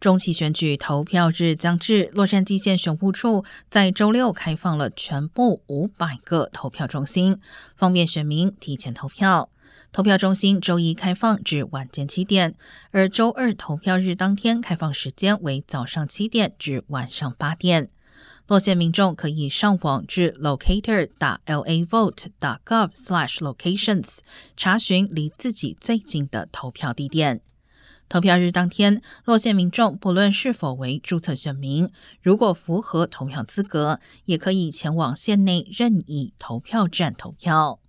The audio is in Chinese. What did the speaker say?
中期选举投票日将至，洛杉矶县选务处在周六开放了全部五百个投票中心，方便选民提前投票。投票中心周一开放至晚间七点，而周二投票日当天开放时间为早上七点至晚上八点。洛县民众可以上网至 locator 打 l a vote 打 gov slash locations 查询离自己最近的投票地点。投票日当天，洛县民众不论是否为注册选民，如果符合投票资格，也可以前往县内任意投票站投票。